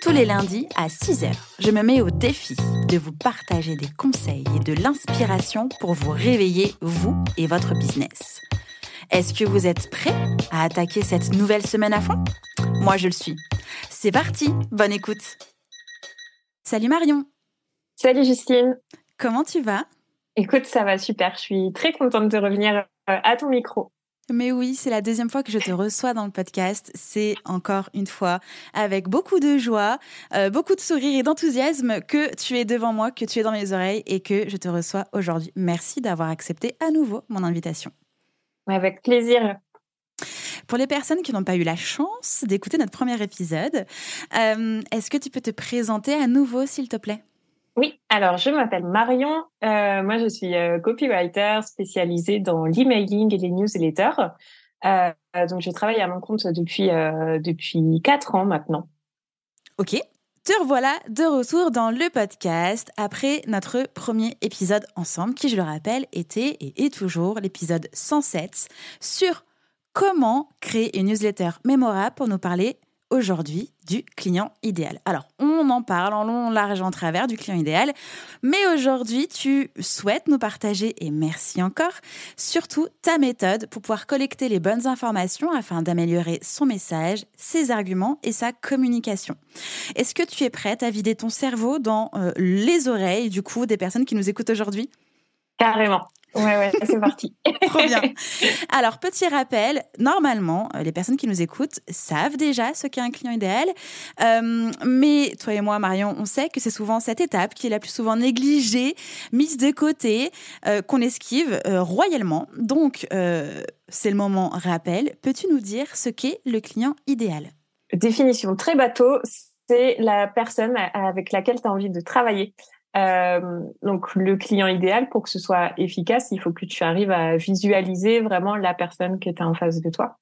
Tous les lundis à 6h, je me mets au défi de vous partager des conseils et de l'inspiration pour vous réveiller, vous et votre business. Est-ce que vous êtes prêts à attaquer cette nouvelle semaine à fond? Moi, je le suis. C'est parti, bonne écoute. Salut Marion. Salut Justine. Comment tu vas? Écoute, ça va super. Je suis très contente de revenir euh, à ton micro. Mais oui, c'est la deuxième fois que je te reçois dans le podcast. C'est encore une fois avec beaucoup de joie, euh, beaucoup de sourire et d'enthousiasme que tu es devant moi, que tu es dans mes oreilles et que je te reçois aujourd'hui. Merci d'avoir accepté à nouveau mon invitation. Avec plaisir. Pour les personnes qui n'ont pas eu la chance d'écouter notre premier épisode, euh, est-ce que tu peux te présenter à nouveau, s'il te plaît? Oui, alors je m'appelle Marion. Euh, moi, je suis euh, copywriter spécialisée dans l'emailing et les newsletters. Euh, donc, je travaille à mon compte depuis depuis quatre ans maintenant. Ok. Te revoilà de retour dans le podcast après notre premier épisode ensemble, qui, je le rappelle, était et est toujours l'épisode 107 sur comment créer une newsletter mémorable pour nous parler aujourd'hui du client idéal. Alors, on en parle en long, large, en travers du client idéal, mais aujourd'hui, tu souhaites nous partager, et merci encore, surtout ta méthode pour pouvoir collecter les bonnes informations afin d'améliorer son message, ses arguments et sa communication. Est-ce que tu es prête à vider ton cerveau dans euh, les oreilles, du coup, des personnes qui nous écoutent aujourd'hui? Carrément. Ouais, ouais, c'est parti. Trop bien. Alors, petit rappel, normalement, euh, les personnes qui nous écoutent savent déjà ce qu'est un client idéal. Euh, mais toi et moi, Marion, on sait que c'est souvent cette étape qui est la plus souvent négligée, mise de côté, euh, qu'on esquive royalement. Donc, c'est le moment rappel. Peux-tu nous dire ce qu'est le client idéal? Définition très bateau, c'est la personne avec laquelle tu as envie de travailler. Euh, donc le client idéal, pour que ce soit efficace, il faut que tu arrives à visualiser vraiment la personne qui est en face de toi.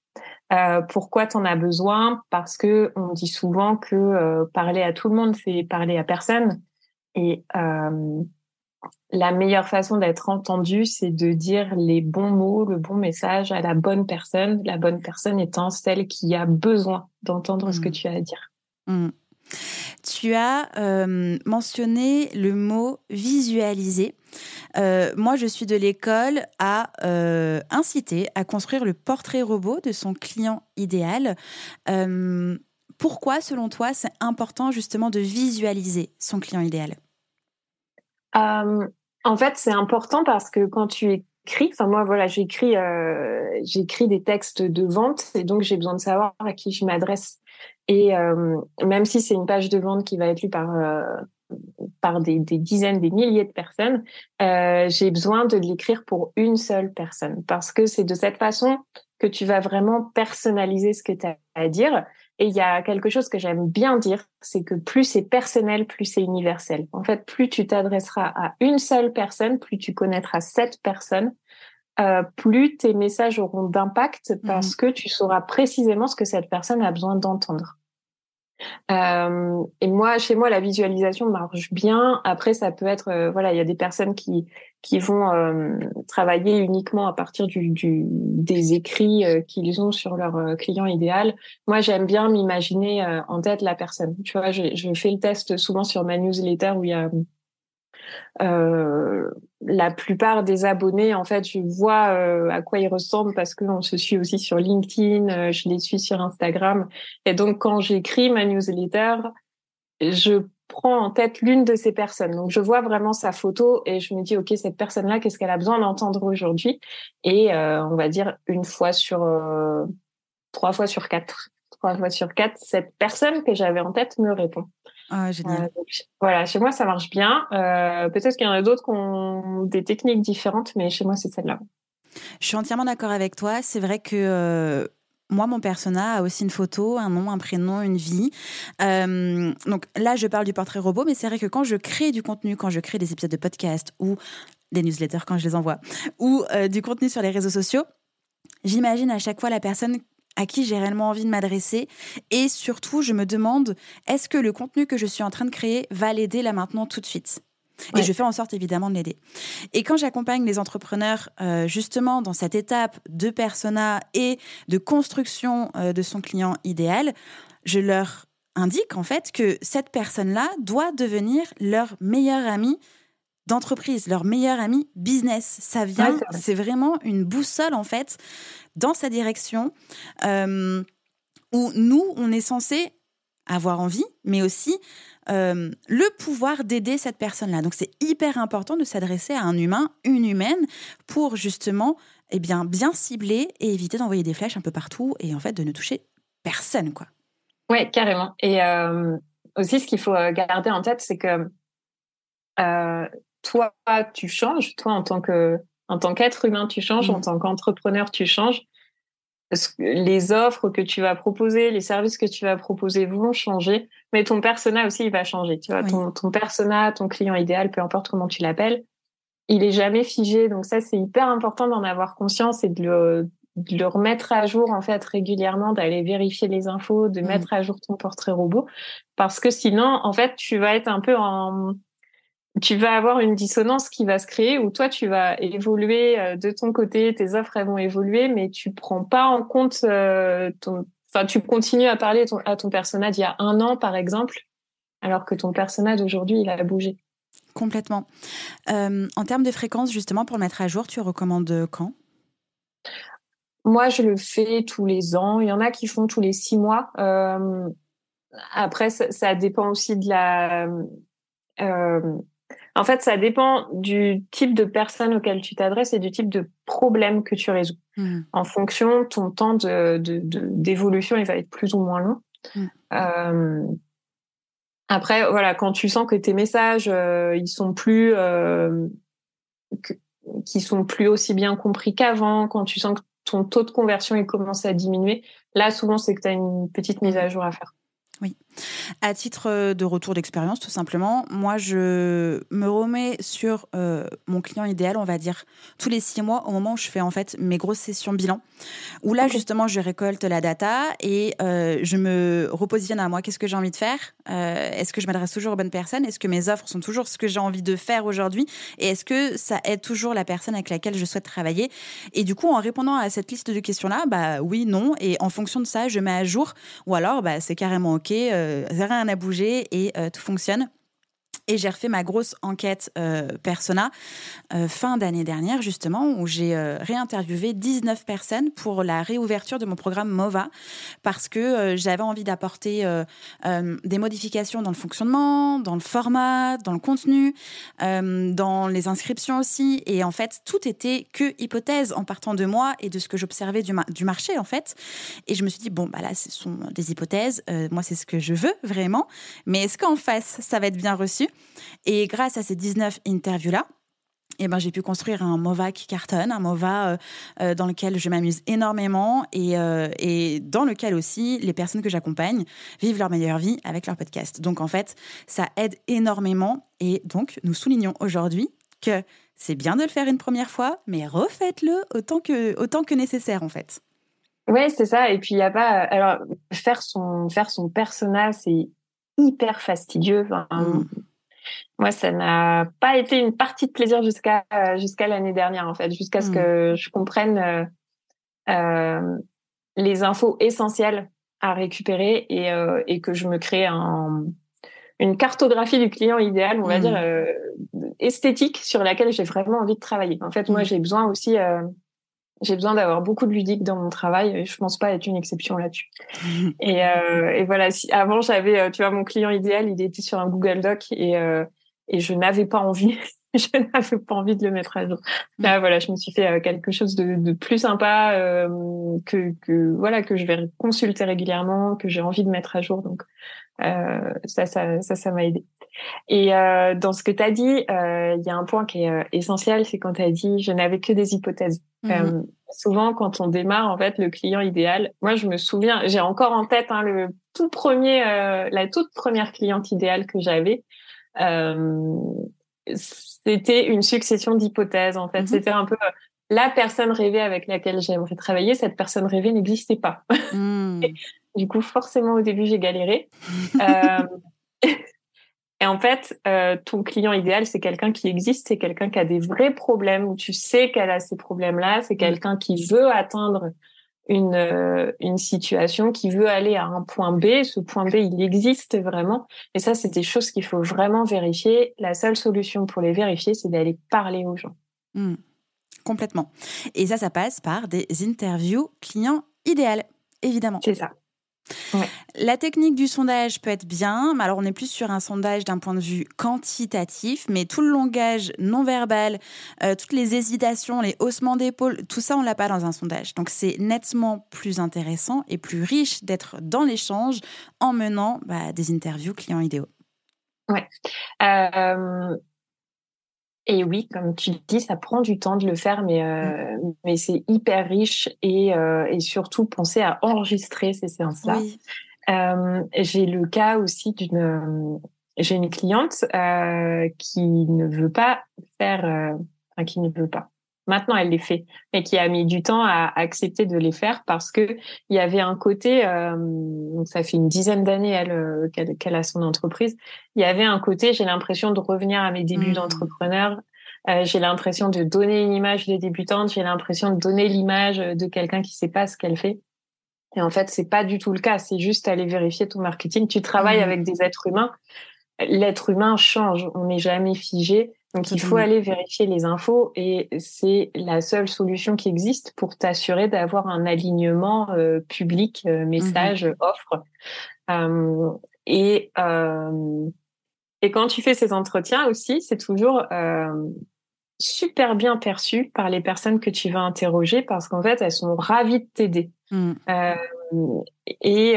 Euh, pourquoi tu en as besoin? Parce que on dit souvent que euh, parler à tout le monde, c'est parler à personne. Et euh, la meilleure façon d'être entendu, c'est de dire les bons mots, le bon message à la bonne personne. La bonne personne étant celle qui a besoin d'entendre ce que mmh. tu as à dire. Mmh. Tu as euh, mentionné le mot visualiser. Euh, moi, je suis de l'école à euh, inciter à construire le portrait robot de son client idéal. pourquoi, selon toi, c'est important justement de visualiser son client idéal? En fait, c'est important parce que quand tu écris, enfin moi, voilà, j'écris, j'écris des textes de vente et donc j'ai besoin de savoir à qui je m'adresse. Et euh, même si c'est une page de vente qui va être lue par euh, par des, des, dizaines, des milliers de personnes, euh, j'ai besoin de l'écrire pour une seule personne parce que c'est de cette façon que tu vas vraiment personnaliser ce que tu as à dire. Et il y a quelque chose que j'aime bien dire, c'est que plus c'est personnel, plus c'est universel. En fait, plus tu t'adresseras à une seule personne, plus tu connaîtras cette personne, euh, plus tes messages auront d'impact parce mmh. que tu sauras précisément ce que cette personne a besoin d'entendre. Euh, et moi, chez moi, la visualisation marche bien. Après, ça peut être, euh, voilà, il y a des personnes qui qui vont euh, travailler uniquement à partir du, du des écrits euh, qu'ils ont sur leur client idéal. Moi, j'aime bien m'imaginer en tête la personne. Tu vois, je, je fais le test souvent sur ma newsletter où il y a euh, la plupart des abonnés, en fait, je vois euh, à quoi ils ressemblent parce qu'on se suit aussi sur LinkedIn, euh, je les suis sur Instagram. Et donc, quand j'écris ma newsletter, je prends en tête l'une de ces personnes. Donc, je vois vraiment sa photo et je me dis, OK, cette personne-là, qu'est-ce qu'elle a besoin d'entendre aujourd'hui? Et on va dire une fois sur, trois fois sur quatre. Trois fois sur quatre, cette personne que j'avais en tête me répond. Ah, génial. Euh, voilà, chez moi, ça marche bien. Euh, peut-être qu'il y en a d'autres qui ont des techniques différentes, mais chez moi, c'est celle-là. Je suis entièrement d'accord avec toi. C'est vrai que euh, moi, mon persona a aussi une photo, un nom, un prénom, une vie. Euh, donc là, je parle du portrait robot, mais c'est vrai que quand je crée du contenu, quand je crée des épisodes de podcast ou des newsletters quand je les envoie, ou euh, du contenu sur les réseaux sociaux, j'imagine à chaque fois la personne à qui j'ai réellement envie de m'adresser. Et surtout, je me demande, est-ce que le contenu que je suis en train de créer va l'aider là maintenant tout de suite? Et je fais en sorte évidemment de l'aider. Et quand j'accompagne les entrepreneurs euh, justement dans cette étape de persona et de construction euh, de son client idéal, je leur indique en fait que cette personne-là doit devenir leur meilleur ami d'entreprise, leur meilleur ami business. Ça vient, c'est vraiment une boussole en fait dans sa direction euh, où nous, on est censé avoir envie, mais aussi euh, le pouvoir d'aider cette personne-là. Donc c'est hyper important de s'adresser à un humain, une humaine, pour justement eh bien, bien cibler et éviter d'envoyer des flèches un peu partout et en fait de ne toucher personne. quoi. Oui, carrément. Et euh, aussi, ce qu'il faut garder en tête, c'est que toi, tu changes, toi en tant que en tant qu'être humain, tu changes, en mmh. tant qu'entrepreneur, tu changes. Les offres que tu vas proposer, les services que tu vas proposer vont changer, mais ton persona aussi il va changer. Tu vois, ton, ton persona, ton client idéal, peu importe comment tu l'appelles, il est jamais figé. Donc ça, c'est hyper important d'en avoir conscience et de le, de le remettre à jour en fait régulièrement, d'aller vérifier les infos, de mettre à jour ton portrait robot, parce que sinon, en fait, tu vas être un peu en tu vas avoir une dissonance qui va se créer où toi tu vas évoluer euh, de ton côté, tes offres elles vont évoluer, mais tu prends pas en compte euh, ton, enfin tu continues à parler à ton personnage d'il y a un an par exemple, alors que ton personnage d'aujourd'hui il a bougé. Complètement. Euh, en termes de fréquence justement pour le mettre à jour, tu recommandes quand? Moi je le fais tous les ans. Il y en a qui font tous les six mois. après ça, ça, dépend aussi de la en fait, ça dépend du type de personne auquel tu t'adresses et du type de problème que tu résous. Mmh. En fonction, ton temps de, d'évolution, il va être plus ou moins long. Mmh. Euh, après, voilà, quand tu sens que tes messages, euh, ils sont plus, euh, qui sont plus aussi bien compris qu'avant, quand tu sens que ton taux de conversion il commence à diminuer, là, souvent, c'est que tu as une petite mise à jour à faire. Oui. À titre euh, de retour d'expérience, tout simplement, moi, je me remets sur euh, mon client idéal, on va dire, tous les six mois, au moment où je fais en fait mes grosses sessions bilan, où là, justement, je récolte la data et euh, je me repositionne à moi. Qu'est-ce que j'ai envie de faire Est-ce que je m'adresse toujours aux bonnes personnes Est-ce que mes offres sont toujours ce que j'ai envie de faire aujourd'hui Et est-ce que ça aide toujours la personne avec laquelle je souhaite travailler Et du coup, en répondant à cette liste de questions-là, bah oui, non. Et en fonction de ça, je mets à jour. Ou alors, bah, c'est carrément OK euh, rien n'a bougé et euh, tout fonctionne. Et j'ai refait ma grosse enquête euh, persona euh, fin d'année dernière, justement, où j'ai euh, réinterviewé 19 personnes pour la réouverture de mon programme MOVA, parce que j'avais envie d'apporter des modifications dans le fonctionnement, dans le format, dans le contenu, dans les inscriptions aussi. Et en fait, tout était que hypothèse en partant de moi et de ce que j'observais du, du, marché, en fait. Et je me suis dit, bon, bah là, ce sont des hypothèses. moi, c'est ce que je veux vraiment. Mais est-ce qu'en face, ça va être bien reçu? Et grâce à ces 19 interviews-là, eh ben, j'ai pu construire un MOVA qui cartonne, un MOVA euh, euh, dans lequel je m'amuse énormément et, euh, et, dans lequel aussi les personnes que j'accompagne vivent leur meilleure vie avec leur podcast. Donc en fait, ça aide énormément et donc nous soulignons aujourd'hui que c'est bien de le faire une première fois, mais refaites-le autant que, autant que nécessaire en fait. Oui, c'est ça. Et puis il y a pas. Alors faire son faire son personnage, c'est hyper fastidieux. Mm. Moi, ça n'a pas été une partie de plaisir jusqu'à jusqu'à l'année dernière, en fait, jusqu'à ce mm. que je comprenne euh, euh, les infos essentielles à récupérer et, euh, et que je me crée un, une cartographie du client idéal, on va mm. dire euh, esthétique, sur laquelle j'ai vraiment envie de travailler. En fait, moi, j'ai besoin aussi euh, j'ai besoin d'avoir beaucoup de ludique dans mon travail je pense pas être une exception là-dessus. et, euh, et, voilà, si, avant j'avais, euh, tu vois, mon client idéal, il était sur un Google Doc et, euh, et je n'avais pas envie, je n'avais pas envie de le mettre à jour. Là, voilà, je me suis fait euh, quelque chose de, de plus sympa euh, que, que voilà que je vais consulter régulièrement, que j'ai envie de mettre à jour. Donc ça, ça, ça, ça m'a aidé. Et euh, dans ce que tu as dit, euh, il y a un point qui est euh, essentiel, c'est quand tu as dit je n'avais que des hypothèses. Mmh souvent, quand on démarre, en fait, le client idéal, moi, je me souviens, j'ai encore en tête hein, le tout premier, la toute première cliente idéale que j'avais. c'était une succession d'hypothèses, en fait. Mmh c'était un peu la personne rêvée avec laquelle j'aimerais travailler. Cette personne rêvée n'existait pas. Mmh. du coup, forcément, au début, j'ai galéré. Et en fait, euh, ton client idéal, c'est quelqu'un qui existe, c'est quelqu'un qui a des vrais problèmes, où tu sais qu'elle a ces problèmes-là, c'est mm. quelqu'un qui veut atteindre une, euh, une situation, qui veut aller à un point B. Ce point B, il existe vraiment. Et ça, c'est des choses qu'il faut vraiment vérifier. La seule solution pour les vérifier, c'est d'aller parler aux gens. Mm. Complètement. Et ça, ça passe par des interviews clients idéales, évidemment. C'est ça. La technique du sondage peut être bien, mais alors on est plus sur un sondage d'un point de vue quantitatif, mais tout le langage non verbal, euh, toutes les hésitations, les haussements d'épaule, tout ça on l'a pas dans un sondage. Donc c'est nettement plus intéressant et plus riche d'être dans l'échange en menant bah, des interviews clients idéaux. Ouais. Euh, et oui, comme tu dis, ça prend du temps de le faire, mais, euh, mm. mais c'est hyper riche et, euh, et surtout penser à enregistrer ces séances-là. Euh, j'ai le cas aussi d'une, j'ai une cliente euh, qui ne veut pas faire, euh, enfin qui ne veut pas. Maintenant, elle les fait, mais qui a mis du temps à accepter de les faire parce que il y avait un côté, euh, ça fait une dizaine d'années elle qu'elle a son entreprise. Il y avait un côté, j'ai l'impression de revenir à mes débuts mmh. d'entrepreneur. Euh, j'ai l'impression de donner une image de débutante. J'ai l'impression de donner l'image de quelqu'un qui sait pas ce qu'elle fait. Et en fait, c'est pas du tout le cas. C'est juste aller vérifier ton marketing. Tu travailles mmh. avec des êtres humains. L'être humain change. On n'est jamais figé. Donc il faut aller vérifier les infos et c'est la seule solution qui existe pour t'assurer d'avoir un alignement euh, public, euh, message, mmh offre. Euh, et et quand tu fais ces entretiens aussi, c'est toujours super bien perçu par les personnes que tu vas interroger parce qu'en fait elles sont ravies de t'aider. Mmh. et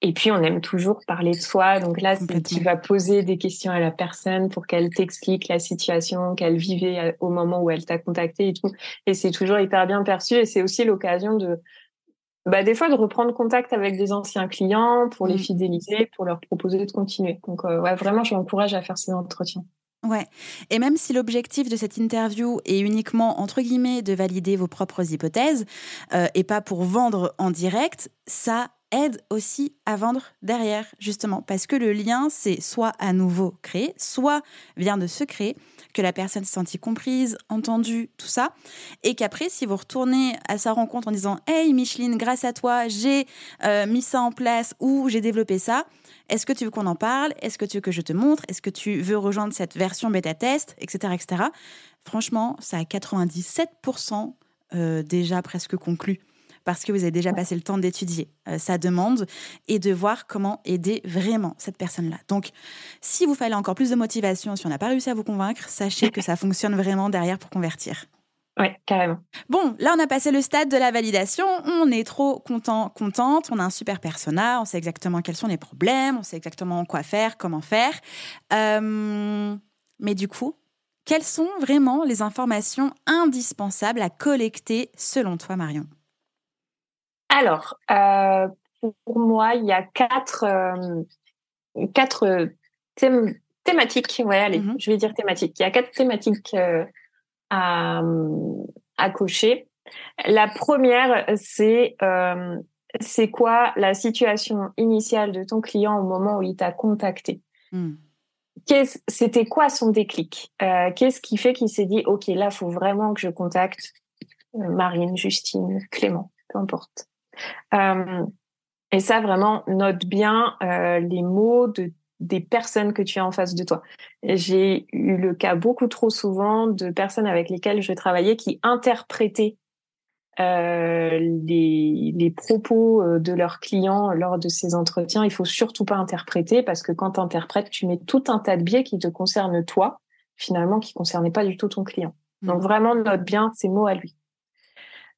et puis, on aime toujours parler de soi. Donc là, tu vas poser des questions à la personne pour qu'elle t'explique la situation qu'elle vivait euh, au moment où elle t'a contacté et tout. Et c'est toujours hyper bien perçu. Et c'est aussi l'occasion de, bah, des fois, de reprendre contact avec des anciens clients pour les mmh. fidéliser, pour leur proposer de continuer. Donc, euh, ouais, vraiment, je m'encourage à faire ces entretiens. Ouais. Et même si l'objectif de cette interview est uniquement, entre guillemets, de valider vos propres hypothèses euh, et pas pour vendre en direct, ça aide aussi à vendre derrière, justement, parce que le lien, c'est soit à nouveau créé, soit vient de se créer, que la personne s'est sentie comprise, entendue, tout ça, et qu'après, si vous retournez à sa rencontre en disant Hey Micheline, grâce à toi, j'ai euh, mis ça en place ou j'ai développé ça, est-ce que tu veux qu'on en parle? Est-ce que tu veux que je te montre? Est-ce que tu veux rejoindre cette version bêta-test Etc. etc. Franchement, ça a 97% euh, déjà presque conclu parce que vous avez déjà passé le temps d'étudier euh, sa demande et de voir comment aider vraiment cette personne-là. Donc, si vous fallait encore plus de motivation, si on n'a pas réussi à vous convaincre, sachez que ça fonctionne vraiment derrière pour convertir. Oui, carrément. Bon, là, on a passé le stade de la validation. On est trop content, contente. On a un super persona. On sait exactement quels sont les problèmes. On sait exactement quoi faire, comment faire. Euh, mais du coup, quelles sont vraiment les informations indispensables à collecter selon toi, Marion? Alors, euh, pour moi, il y a quatre, euh, quatre thématiques. Ouais, allez, mm-hmm. je vais dire thématiques. Il y a quatre thématiques euh, à, à, cocher. La première, c'est c'est quoi la situation initiale de ton client au moment où il t'a contacté? Mm. C'était quoi son déclic? Qu'est-ce qui fait qu'il s'est dit, OK, là, il faut vraiment que je contacte Marine, Justine, Clément, peu importe. Euh, et ça, vraiment, note bien euh, les mots de, des personnes que tu as en face de toi. J'ai eu le cas beaucoup trop souvent de personnes avec lesquelles je travaillais qui interprétaient euh, les, les, propos de leurs clients lors de ces entretiens. Il faut surtout pas interpréter parce que quand tu interprètes, tu mets tout un tas de biais qui te concernent toi, finalement, qui concernaient pas du tout ton client. Donc mmh. vraiment, note bien ces mots à lui.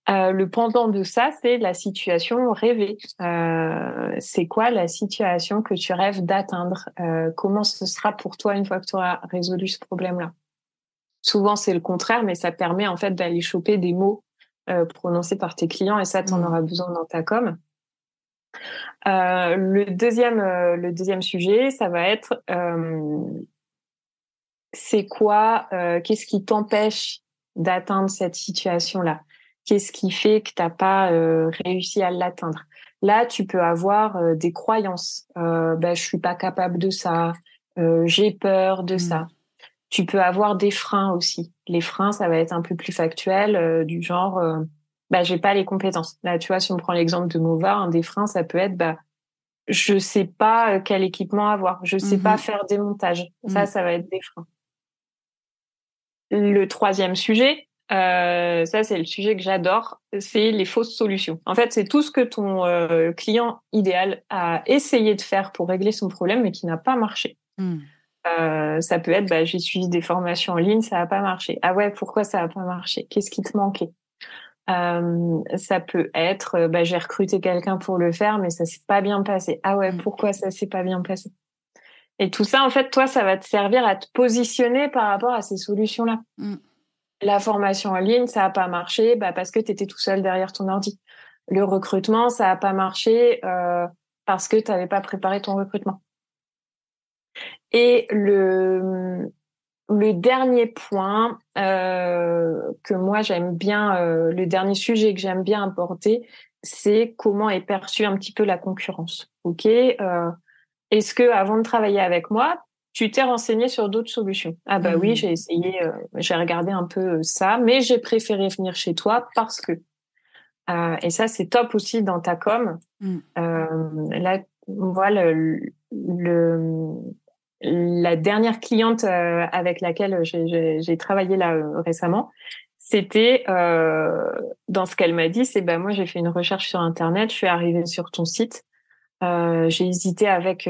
Euh, le pendant de ça, c'est la situation rêvée. Euh, c'est quoi la situation que tu rêves d'atteindre? Euh, Comment ce sera pour toi une fois que tu auras résolu ce problème-là? Souvent, c'est le contraire, mais ça permet en fait d'aller choper des mots prononcés par tes clients et ça, tu en mmh. auras besoin dans ta com. le deuxième, le deuxième sujet, ça va être c'est quoi, qu'est-ce qui t'empêche d'atteindre cette situation-là? Qu'est-ce qui fait que tu n'as pas euh, réussi à l'atteindre? Là, tu peux avoir euh, des croyances. Euh, ben, je suis pas capable de ça. Euh, j'ai peur de ça. Mmh. Tu peux avoir des freins aussi. Les freins, ça va être un peu plus factuel, du genre, bah, j'ai pas les compétences. Là, tu vois, si on prend l'exemple de Mova, un des freins, ça peut être, bah, je sais pas quel équipement avoir, je sais pas mmh faire des montages. Ça, mmh. ça va être des freins. Le troisième sujet, euh, ça, c'est le sujet que j'adore, c'est les fausses solutions. En fait, c'est tout ce que ton euh, client idéal a essayé de faire pour régler son problème, mais qui n'a pas marché. Hmm. Euh, ça peut être, bah, j'ai suivi des formations en ligne, ça n'a pas marché. Ah ouais, pourquoi ça n'a pas marché? Qu'est-ce qui te manquait? Ça peut être, bah, j'ai recruté quelqu'un pour le faire, mais ça s'est pas bien passé. Ah ouais, hmm. pourquoi ça s'est pas bien passé? Et tout ça, en fait, toi, ça va te servir à te positionner par rapport à ces solutions-là. Hmm. La formation en ligne, ça n'a pas marché bah, parce que tu étais tout seul derrière ton ordi. Le recrutement, ça n'a pas marché euh, parce que tu n'avais pas préparé ton recrutement. Et le, le dernier point euh, que moi j'aime bien, euh, le dernier sujet que j'aime bien apporter, c'est comment est perçue un petit peu la concurrence. Ok, est-ce que avant de travailler avec moi, tu t'es renseigné sur d'autres solutions. Ah bah oui, mmh. j'ai essayé, euh, j'ai regardé un peu euh, ça, mais j'ai préféré venir chez toi parce que. Euh, et ça, c'est top aussi dans ta com. Mmh. Euh, là, voilà le, le, la dernière cliente euh, avec laquelle j'ai travaillé là récemment, c'était dans ce qu'elle m'a dit, c'est bah moi j'ai fait une recherche sur internet, je suis arrivée sur ton site, j'ai hésité avec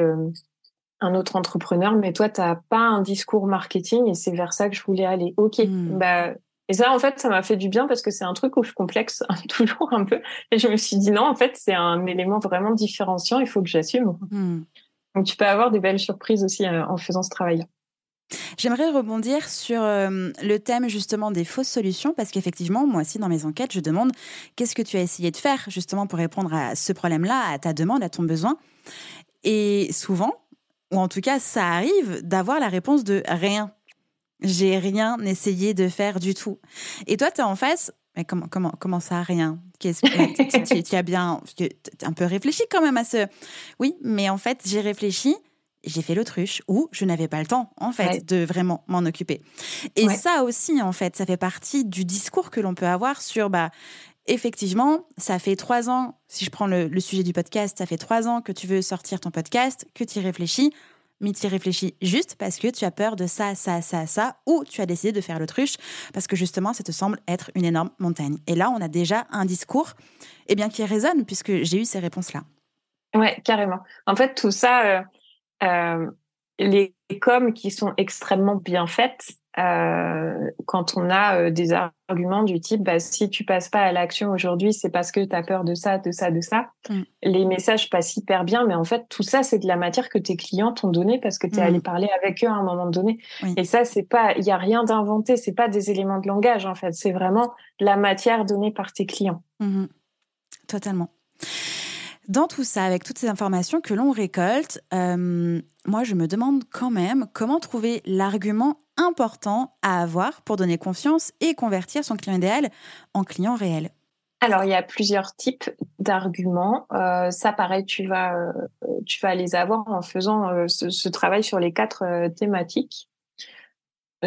un autre entrepreneur, mais toi, tu n'as pas un discours marketing et c'est vers ça que je voulais aller. Ok, hmm. bah, et ça, en fait, ça m'a fait du bien parce que c'est un truc où je complexe toujours un peu. Et je me suis dit, non, en fait, c'est un élément vraiment différenciant, il faut que j'assume. Hmm. Donc, tu peux avoir des belles surprises aussi euh, en faisant ce travail. J'aimerais rebondir sur euh, le thème justement des fausses solutions parce qu'effectivement, moi aussi dans mes enquêtes, je demande qu'est-ce que tu as essayé de faire justement pour répondre à ce problème-là, à ta demande, à ton besoin. Et souvent, ou en tout cas, ça arrive d'avoir la réponse de rien. J'ai rien essayé de faire du tout. Et toi, tu es en face, mais comment, comment, comment ça, rien? Qu'est-ce que tu as bien un peu réfléchi quand même à ce. Oui, mais en fait, j'ai réfléchi, j'ai fait l'autruche ou je n'avais pas le temps, en fait, de vraiment m'en occuper. Et ça aussi, en fait, ça fait partie du discours que l'on peut avoir sur bah, effectivement, ça fait trois ans, si je prends le, sujet du podcast, ça fait trois ans que tu veux sortir ton podcast, que tu y réfléchis, mais tu y réfléchis juste parce que tu as peur de ça, ça, ça, ça, ou tu as décidé de faire l'autruche parce que justement, ça te semble être une énorme montagne. Et là, on a déjà un discours eh bien, qui résonne puisque j'ai eu ces réponses-là. Ouais, carrément. En fait, tout ça, euh, euh, les coms qui sont extrêmement bien faites, euh, quand on a euh, des arguments du type bah, si tu passes pas à l'action aujourd'hui, c'est parce que tu as peur de ça, de ça, de ça. Mm. Les messages passent hyper bien, mais en fait, tout ça, c'est de la matière que tes clients t'ont donné parce que tu es allé mm. parler avec eux à un moment donné. Et ça, c'est pas, il y a rien d'inventé, c'est pas des éléments de langage, en fait. C'est vraiment la matière donnée par tes clients. Mm-hmm. Totalement. Dans tout ça, avec toutes ces informations que l'on récolte, euh, moi, je me demande quand même comment trouver l'argument important à avoir pour donner confiance et convertir son client idéal en client réel alors, il y a plusieurs types d'arguments. Euh, ça, pareil, tu vas, euh, tu vas les avoir en faisant euh, ce, travail sur les quatre thématiques.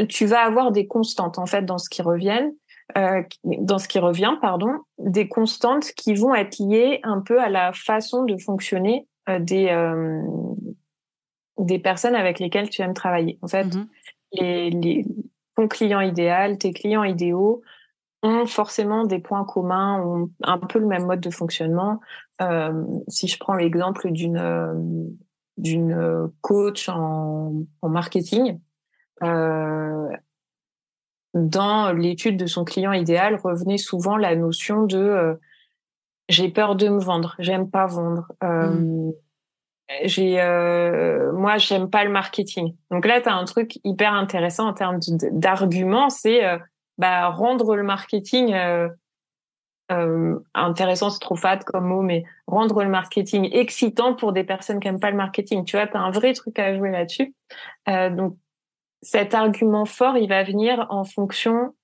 Tu vas avoir des constantes en fait dans ce qui reviennent, dans ce qui revient, pardon, des constantes qui vont être liées un peu à la façon de fonctionner des des personnes avec lesquelles tu aimes travailler. En fait, mmh les, ton client idéal, tes clients idéaux ont forcément des points communs, ont un peu le même mode de fonctionnement. Euh, si je prends l'exemple d'une euh, d'une coach en, en marketing, euh, dans l'étude de son client idéal revenait souvent la notion de j'ai peur de me vendre, j'aime pas vendre. Mmh. J'ai, moi, j'aime pas le marketing. Donc là, tu as un truc hyper intéressant en termes d'arguments, c'est bah, rendre le marketing euh, intéressant, c'est trop fade comme mot, mais rendre le marketing excitant pour des personnes qui n'aiment pas le marketing. Tu vois, tu as un vrai truc à jouer là-dessus. Euh, donc, cet argument fort, il va venir en fonction,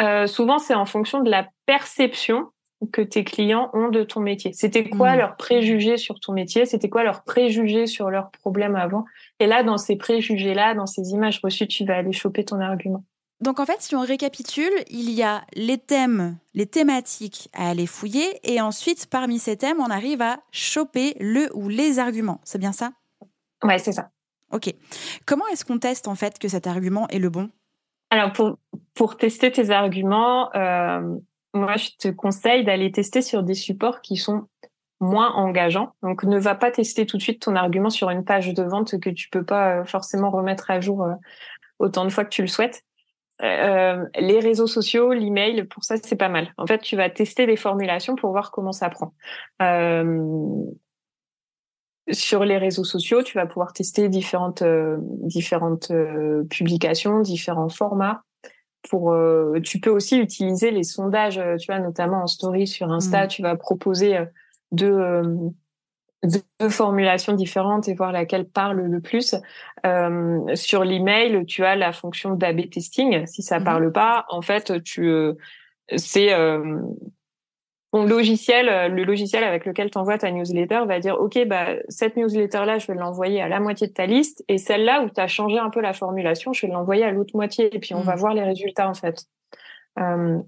euh, souvent c'est en fonction de la perception que tes clients ont de ton métier. C'était quoi mmh. leurs préjugés sur ton métier? C'était quoi leurs préjugés sur leurs problèmes avant? Et là, dans ces préjugés-là, dans ces images reçues, tu vas aller choper ton argument. Donc en fait, si on récapitule, il y a les thèmes, les thématiques à aller fouiller, et ensuite, parmi ces thèmes, on arrive à choper le ou les arguments. C'est bien ça? Ouais, c'est ça. Ok. Comment est-ce qu'on teste en fait que cet argument est le bon? Alors pour, pour tester tes arguments, euh, moi je te conseille d'aller tester sur des supports qui sont moins engageants. Donc ne va pas tester tout de suite ton argument sur une page de vente que tu peux pas euh, forcément remettre à jour euh, autant de fois que tu le souhaites. Euh, les réseaux sociaux, l'email, pour ça c'est pas mal. En fait, tu vas tester les formulations pour voir comment ça prend. Sur les réseaux sociaux, tu vas pouvoir tester différentes différentes publications, différents formats. Pour, tu peux aussi utiliser les sondages, tu vois, notamment en story sur Insta, mmh. tu vas proposer de deux formulations différentes et voir laquelle parle le plus. Euh, sur l'email, tu as la fonction d'AB testing. Si ça mmh parle pas, en fait, tu euh, c'est euh, ton logiciel, le logiciel avec lequel tu envoies ta newsletter va dire OK, bah cette newsletter là, je vais l'envoyer à la moitié de ta liste et celle-là où tu as changé un peu la formulation, je vais l'envoyer à l'autre moitié et puis on va mmh. voir les résultats en fait. Euh,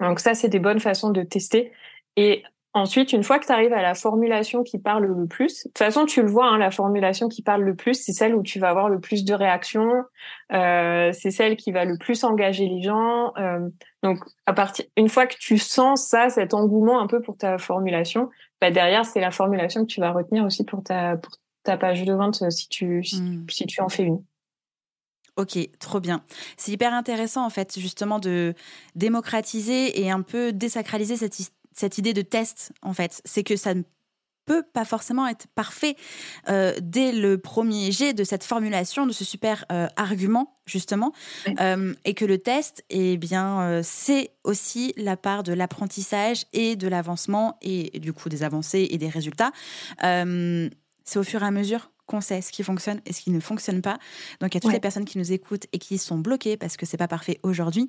donc ça, c'est des bonnes façons de tester. Et Ensuite, une fois que tu arrives à la formulation qui parle le plus, de toute façon, tu le vois, hein, la formulation qui parle le plus, c'est celle où tu vas avoir le plus de réactions, euh, c'est celle qui va le plus engager les gens. Euh, donc, à partir, une fois que tu sens ça, cet engouement un peu pour ta formulation, bah derrière, c'est la formulation que tu vas retenir aussi pour ta pour ta page de vente si tu si, hmm. si tu en fais une. Ok, trop bien. C'est hyper intéressant en fait justement de démocratiser et un peu désacraliser cette, cette idée de test, en fait. C'est que ça ne peut pas forcément être parfait euh, dès le premier jet de cette formulation, de ce super euh, argument, justement. Euh, et que le test, eh bien, c'est aussi la part de l'apprentissage et de l'avancement, et, du coup des avancées et des résultats. c'est au fur et à mesure qu'on sait ce qui fonctionne et ce qui ne fonctionne pas. Donc, il y a toutes les personnes qui nous écoutent et qui sont bloquées parce que c'est pas parfait aujourd'hui.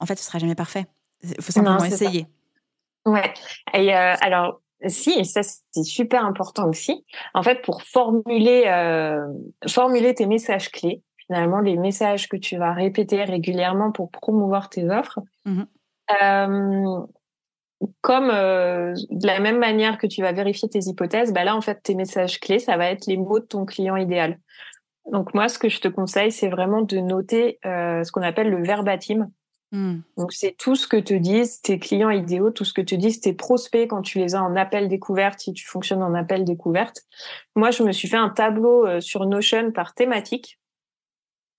En fait, ce sera jamais parfait. Il faut simplement essayer. Ouais. Et euh, alors, si, et ça c'est super important aussi. En fait, pour formuler euh, formuler tes messages clés, finalement les messages que tu vas répéter régulièrement pour promouvoir tes offres, mmh euh, comme euh, de la même manière que tu vas vérifier tes hypothèses, bah là en fait tes messages clés, ça va être les mots de ton client idéal. Donc moi, ce que je te conseille, c'est vraiment de noter euh, ce qu'on appelle le verbatim. Hmm. Donc c'est tout ce que te disent tes clients idéaux, tout ce que te disent tes prospects quand tu les as en appel découverte, si tu fonctionnes en appel découverte. Moi, je me suis fait un tableau euh, sur Notion par thématique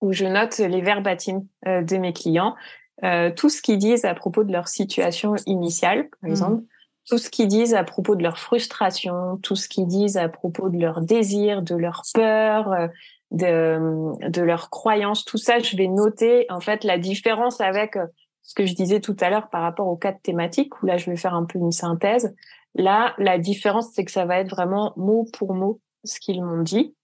où je note les verbatims euh, de mes clients, euh, tout ce qu'ils disent à propos de leur situation initiale, par hmm. exemple, tout ce qu'ils disent à propos de leur frustration, tout ce qu'ils disent à propos de leur désir, de leur peur, de, de leurs croyances, tout ça, je vais noter en fait la différence avec euh, ce que je disais tout à l'heure par rapport aux quatre thématiques, où là je vais faire un peu une synthèse. Là, la différence, c'est que ça va être vraiment mot pour mot ce qu'ils m'ont dit.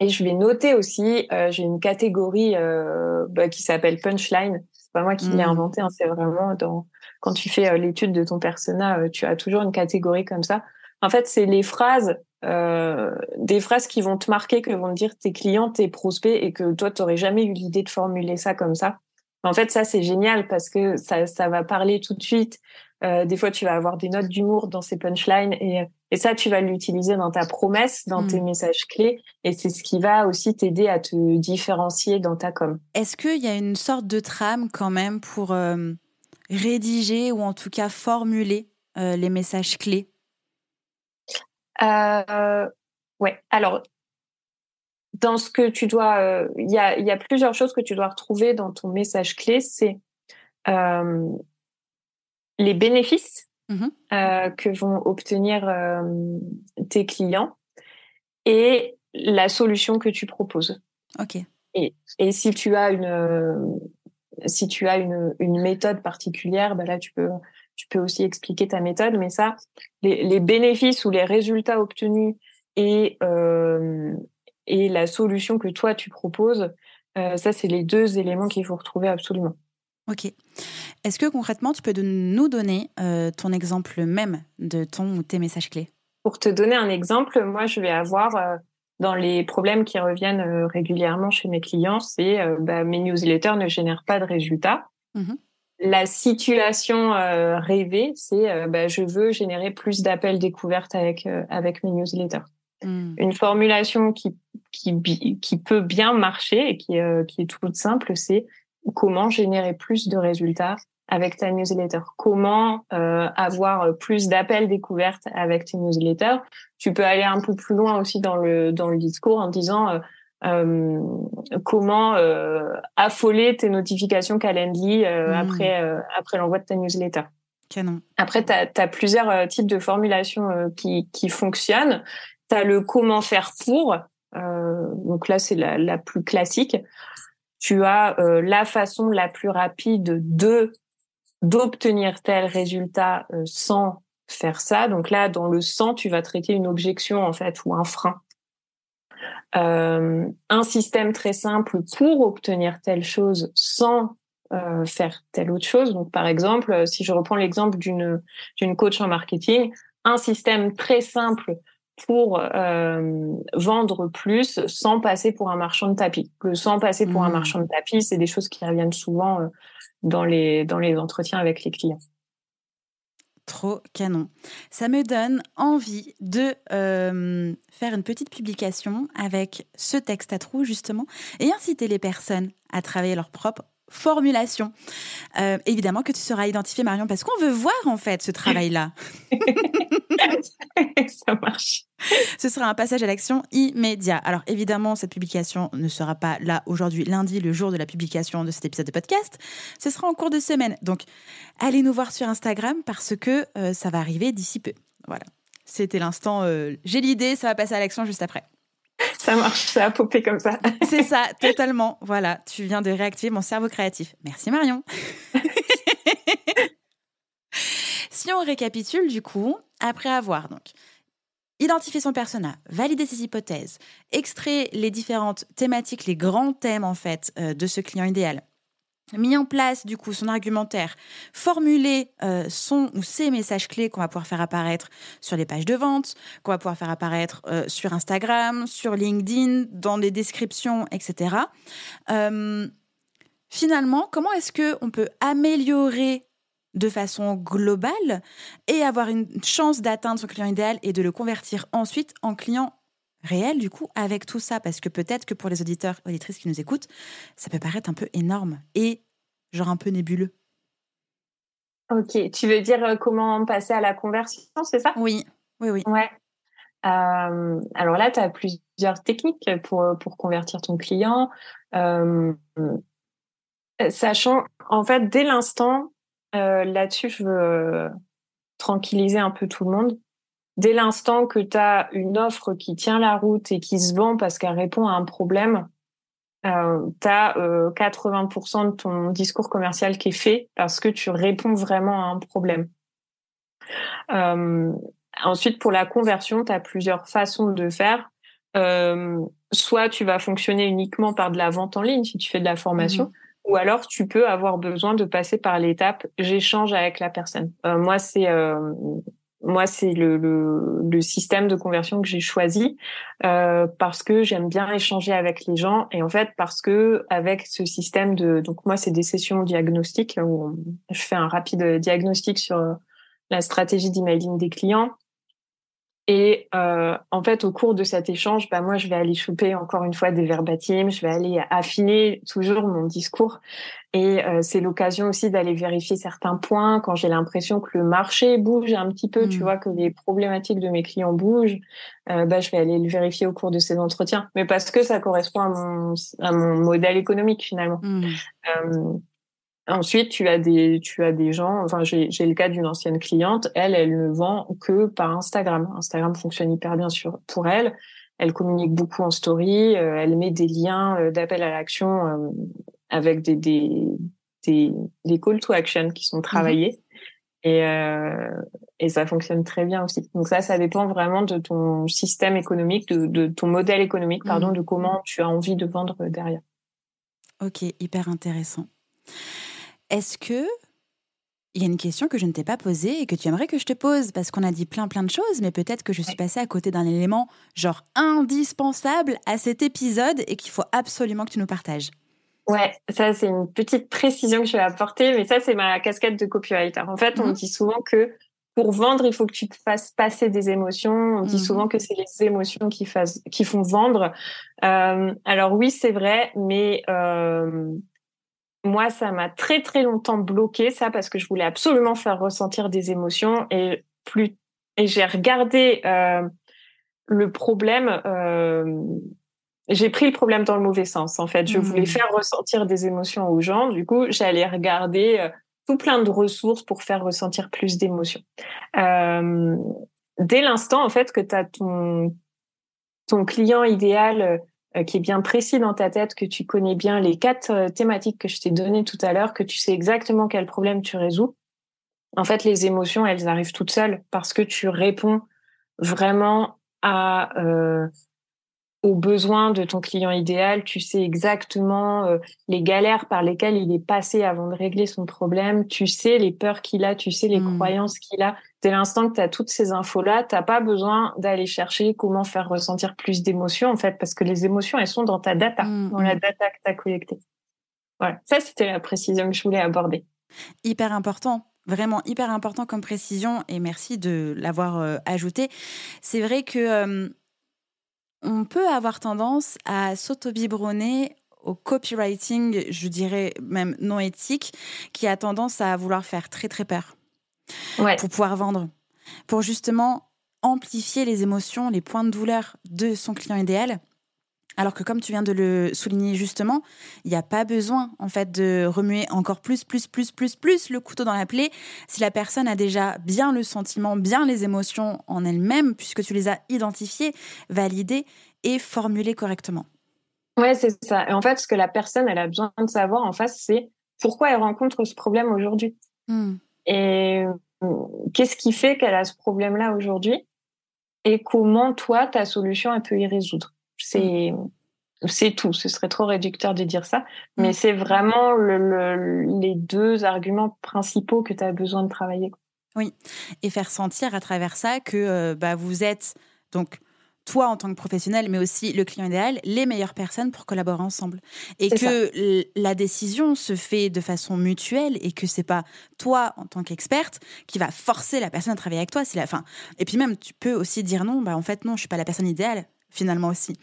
Et je vais noter aussi, euh, j'ai une catégorie euh, bah, qui s'appelle punchline. C'est pas moi qui l'ai mmh. inventé, hein, c'est vraiment dans quand tu fais l'étude de ton persona, tu as toujours une catégorie comme ça. En fait, c'est les phrases euh, des phrases qui vont te marquer, que vont te dire tes clients, tes prospects, et que toi, tu n'aurais jamais eu l'idée de formuler ça comme ça. En fait, ça, c'est génial parce que ça, ça va parler tout de suite. Euh, des fois, tu vas avoir des notes d'humour dans ces punchlines et, et ça, tu vas l'utiliser dans ta promesse, dans tes mm. messages clés. Et c'est ce qui va aussi t'aider à te différencier dans ta com. Est-ce qu'il y a une sorte de trame quand même pour euh, rédiger ou en tout cas formuler les messages clés? Euh, ouais. Alors, dans ce que tu dois, il y, a, y a plusieurs choses que tu dois retrouver dans ton message clé. C'est les bénéfices mmh que vont obtenir tes clients et la solution que tu proposes. Ok. Et, et si tu as une si tu as une, une méthode particulière, bah là tu peux tu peux aussi expliquer ta méthode, mais ça, les, les bénéfices ou les résultats obtenus et euh, et la solution que toi tu proposes, euh, ça c'est les deux éléments qu'il faut retrouver absolument. Ok. Est-ce que concrètement tu peux nous donner euh, ton exemple même de ton ou tes messages clés? Pour te donner un exemple, moi je vais avoir dans les problèmes qui reviennent régulièrement chez mes clients, c'est bah, mes newsletters ne génèrent pas de résultats. Mmh La situation euh, rêvée, c'est bah, je veux générer plus d'appels découvertes avec avec mes newsletters. Mmh. Une formulation qui qui qui peut bien marcher et qui qui est toute simple, c'est comment générer plus de résultats avec ta newsletter Comment euh, avoir plus d'appels découvertes avec tes newsletters Tu peux aller un peu plus loin aussi dans le dans le discours en disant euh, euh comment euh, affoler tes notifications Calendly euh, mmh. après après l'envoi de ta newsletter. Canon. Après, tu as, plusieurs types de formulations qui, qui fonctionnent. Tu as le comment faire pour. donc là, c'est la, la plus classique tu as la façon la plus rapide de d'obtenir tel résultat euh, sans faire ça. Donc là, dans le sans, tu vas traiter une objection en fait ou un frein. Euh, un système très simple pour obtenir telle chose sans euh, faire telle autre chose. Donc par exemple, si je reprends l'exemple d'une d'une coach en marketing, un système très simple pour euh, vendre plus sans passer pour un marchand de tapis. Le sans passer pour un mmh. marchand de tapis, c'est des choses qui reviennent souvent euh, dans les, dans les entretiens avec les clients. Trop canon. Ça me donne envie de euh, faire une petite publication avec ce texte à trous, justement, et inciter les personnes à travailler leur propre formulation. Euh, évidemment que tu seras identifié, Marion, parce qu'on veut voir en fait ce travail-là. Ça marche. Ce sera un passage à l'action immédiat. Alors évidemment, cette publication ne sera pas là aujourd'hui, lundi, le jour de la publication de cet épisode de podcast. Ce sera en cours de semaine. Donc allez nous voir sur Instagram parce que euh, ça va arriver d'ici peu. Voilà. C'était l'instant, euh, j'ai l'idée, ça va passer à l'action juste après. Ça marche, ça a popé comme ça. C'est ça, totalement. Voilà, tu viens de réactiver mon cerveau créatif. Merci Marion. si on récapitule du coup, après avoir donc identifié son persona, validé ses hypothèses, extrait les différentes thématiques, les grands thèmes en fait euh, de ce client idéal, mis en place du coup son argumentaire, formulé euh, son ou ses messages clés qu'on va pouvoir faire apparaître sur les pages de vente, qu'on va pouvoir faire apparaître euh, sur Instagram, sur LinkedIn, dans les descriptions, etc. Euh, finalement, comment est-ce que on peut améliorer de façon globale et avoir une chance d'atteindre son client idéal et de le convertir ensuite en client réel, du coup, avec tout ça Parce que peut-être que pour les auditeurs auditrices qui nous écoutent, ça peut paraître un peu énorme et genre un peu nébuleux. Ok, tu veux dire euh, comment passer à la conversion, c'est ça? Oui, oui, oui. Ouais. Euh, alors là, tu as plusieurs techniques pour, pour convertir ton client. Euh, sachant, en fait, dès l'instant, là-dessus, je veux tranquilliser un peu tout le monde dès l'instant que tu as une offre qui tient la route et qui se vend parce qu'elle répond à un problème, euh, tu as 80% de ton discours commercial qui est fait parce que tu réponds vraiment à un problème. Euh, ensuite, pour la conversion, tu as plusieurs façons de faire. Euh, soit tu vas fonctionner uniquement par de la vente en ligne si tu fais de la formation, mmh ou alors tu peux avoir besoin de passer par l'étape j'échange avec la personne. Euh, moi, c'est euh, moi, c'est le, le, le, système de conversion que j'ai choisi euh, parce que j'aime bien échanger avec les gens et en fait parce que avec ce système de donc moi c'est des sessions diagnostiques où je fais un rapide diagnostic sur la stratégie d'emailing des clients Et euh, en fait, au cours de cet échange, bah, moi, je vais aller choper encore une fois des verbatims, je vais aller affiner toujours mon discours. Et euh, c'est l'occasion aussi d'aller vérifier certains points quand j'ai l'impression que le marché bouge un petit peu, tu mmh. vois, que les problématiques de mes clients bougent. Euh, bah, je vais aller le vérifier au cours de ces entretiens. Mais parce que ça correspond à mon, à mon modèle économique finalement. Mmh. Euh, Ensuite, tu as des, tu as des gens. Enfin, j'ai, le cas d'une ancienne cliente. Elle, elle ne vend que par Instagram. Instagram fonctionne hyper bien sur pour elle. Elle communique beaucoup en story. Euh, elle met des liens euh, d'appel à l'action euh, avec des, des, des, des call to action qui sont travaillés. Et, et ça fonctionne très bien aussi. Donc ça, ça dépend vraiment de ton système économique, de, de ton modèle économique, pardon, mmh. de comment tu as envie de vendre derrière. Ok, hyper intéressant. Est-ce que il y a une question que je ne t'ai pas posée et que tu aimerais que je te pose? Parce qu'on a dit plein plein de choses, mais peut-être que je suis passée à côté d'un élément genre indispensable à cet épisode et qu'il faut absolument que tu nous partages. Ouais, ça c'est une petite précision que je vais apporter, mais ça c'est ma casquette de copywriter. En fait, on mmh dit souvent que pour vendre, il faut que tu te fasses passer des émotions. On dit mmh souvent que c'est les émotions qui, qui font vendre. Euh, alors oui, c'est vrai, mais euh, moi, ça m'a très très longtemps bloqué ça parce que je voulais absolument faire ressentir des émotions et plus et j'ai regardé euh, le problème. Euh, j'ai pris le problème dans le mauvais sens en fait. Je voulais mmh. faire ressentir des émotions aux gens. Du coup, j'allais regarder euh, tout plein de ressources pour faire ressentir plus d'émotions. Dès l'instant en fait que tu as ton ton client idéal qui est bien précis dans ta tête, que tu connais bien les quatre euh, thématiques que je t'ai données tout à l'heure, que tu sais exactement quel problème tu résous. En fait, les émotions, elles arrivent toutes seules parce que tu réponds vraiment à euh, aux besoins de ton client idéal, tu sais exactement euh, les galères par lesquelles il est passé avant de régler son problème, tu sais les peurs qu'il a, tu sais les mmh. croyances qu'il a. Dès l'instant que tu as toutes ces infos-là, tu pas besoin d'aller chercher comment faire ressentir plus d'émotions, en fait, parce que les émotions, elles sont dans ta data, mmh, dans la mmh. data que tu as collectée. Voilà, ça, c'était la précision que je voulais aborder. Hyper important. Vraiment hyper important comme précision et merci de l'avoir euh, ajouté. C'est vrai que euh, on peut avoir tendance à s'auto-biberonner au copywriting, je dirais même non éthique, qui a tendance à vouloir faire très très peur pour pouvoir vendre, pour justement amplifier les émotions, les points de douleur de son client idéal alors que comme tu viens de le souligner justement, il n'y a pas besoin en fait de remuer encore plus, plus, plus, plus, plus le couteau dans la plaie si la personne a déjà bien le sentiment, bien les émotions en elle-même, puisque tu les as identifiées, validées et formulées correctement. Ouais, c'est ça. Et en fait, ce que la personne elle a besoin de savoir en face, c'est pourquoi elle rencontre ce problème aujourd'hui. Hmm. Et qu'est-ce qui fait qu'elle a ce problème-là aujourd'hui? Et comment toi ta solution elle peut y résoudre? C'est c'est tout. Ce serait trop réducteur de dire ça, mais c'est vraiment les deux arguments principaux que tu as besoin de travailler. Oui, et faire sentir à travers ça que euh, bah, vous êtes donc toi en tant que professionnel, mais aussi le client idéal, les meilleures personnes pour collaborer ensemble. Et que la décision se fait de façon mutuelle et que c'est pas toi en tant qu'experte qui va forcer la personne à travailler avec toi. C'est la fin. Et puis même, tu peux aussi dire non, bah en fait non, je suis pas la personne idéale finalement aussi.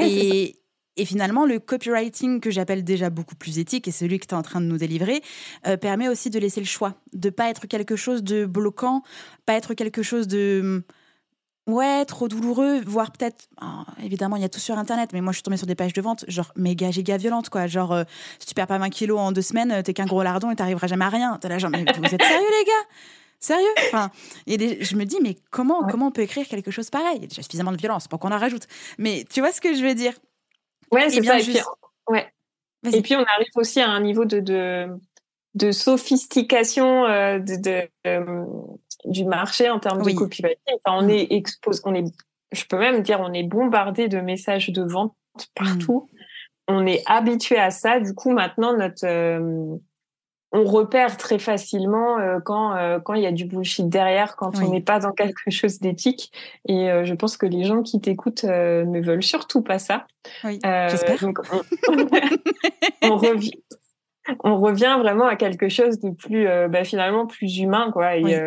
et, et finalement, le copywriting que j'appelle déjà beaucoup plus éthique, et celui que tu es en train de nous délivrer, euh, permet aussi de laisser le choix, de pas être quelque chose de bloquant, pas être quelque chose de ouais trop douloureux, voire peut-être oh, évidemment il y a tout sur internet, mais moi je suis tombée sur des pages de vente genre méga giga violentes quoi, genre euh, si tu perds pas 20 kilos en deux semaines, t'es qu'un gros lardon et t'arriveras jamais à rien. T'es là genre mais vous êtes sérieux les gars? Sérieux? Enfin, et Je me dis, mais comment, comment on peut écrire quelque chose pareil? Il y a déjà suffisamment de violence pour qu'on en rajoute. Mais tu vois ce que je veux dire? Ouais, c'est ça. Et, puis, ouais. et puis, on arrive aussi à un niveau de, de, de sophistication euh, de, euh, du marché en termes de copywriting. Enfin, on mm. est exposé, on est, je peux même dire, on est bombardé de messages de vente partout. Mm. On est habitué à ça. Du coup, maintenant, notre euh, on repère très facilement euh, quand euh, quand il y a du bullshit derrière, quand on n'est pas dans quelque chose d'éthique. Et euh, je pense que les gens qui t'écoutent ne veulent surtout pas ça. Oui, j'espère. On, revient, on revient vraiment à quelque chose de plus, bah, finalement, plus humain, quoi. Et,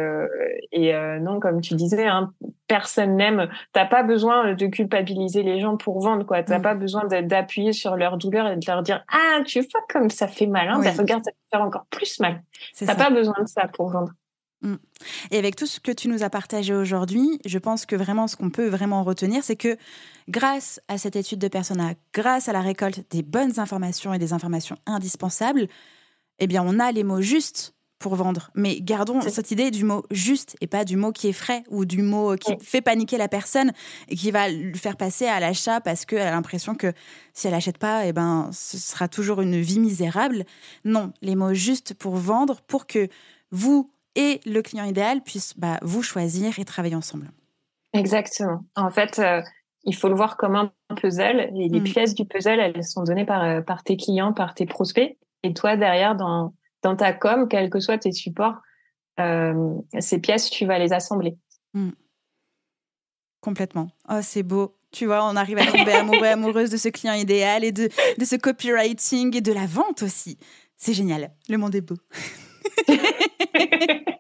et non, comme tu disais, hein, personne n'aime. T'as pas besoin de culpabiliser les gens pour vendre, quoi. T'as Mm. pas besoin d'appuyer sur leur douleur et de leur dire ah tu vois comme ça fait mal, hein. Oui. Bah, regarde ça peut faire encore plus mal. T'as pas besoin de ça pour vendre. Et avec tout ce que tu nous as partagé aujourd'hui, je pense que vraiment ce qu'on peut vraiment retenir, c'est que grâce à cette étude de persona, grâce à la récolte des bonnes informations et des informations indispensables, eh bien, on a les mots justes pour vendre. Mais gardons cette idée du mot juste et pas du mot qui est frais ou du mot qui Oui. fait paniquer la personne et qui va le faire passer à l'achat parce qu'elle a l'impression que si elle n'achète pas, eh ben, ce sera toujours une vie misérable. Non, les mots justes pour vendre, pour que vous et le client idéal puissent bah, vous choisir et travailler ensemble. Exactement. En fait, euh, il faut le voir comme un puzzle et les Mm. pièces du puzzle, elles sont données par, euh, par tes clients, par tes prospects. Et toi, derrière, dans, dans ta com, quels que soient tes supports, euh, ces pièces, tu vas les assembler. Complètement. Oh, c'est beau. Tu vois, on arrive à tomber amoureux, amoureuse de ce client idéal et de, de ce copywriting et de la vente aussi. C'est génial. Le monde est beau.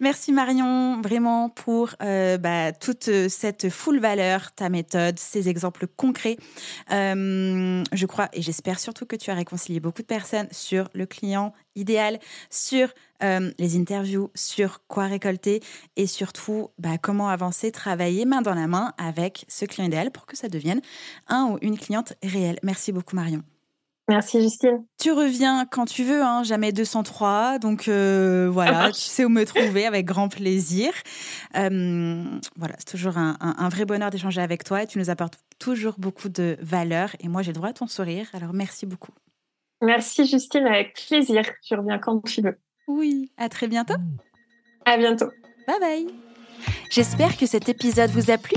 Merci Marion, vraiment pour euh, bah, toute cette full valeur, ta méthode, ces exemples concrets. Euh, je crois et j'espère surtout que tu as réconcilié beaucoup de personnes sur le client idéal, sur euh, les interviews, sur quoi récolter et surtout bah, comment avancer, travailler main dans la main avec ce client idéal pour que ça devienne un ou une cliente réelle. Merci beaucoup Marion. Merci Justine. Tu reviens quand tu veux, hein, jamais 203. Donc euh, voilà, tu sais où me trouver avec grand plaisir. Euh, voilà, c'est toujours un, un- un vrai bonheur d'échanger avec toi et tu nous apportes toujours beaucoup de valeur. Et moi, j'ai le droit à ton sourire. Alors merci beaucoup. Merci Justine, avec plaisir. Tu reviens quand tu veux. Oui, à très bientôt. À bientôt. Bye bye. J'espère que cet épisode vous a plu.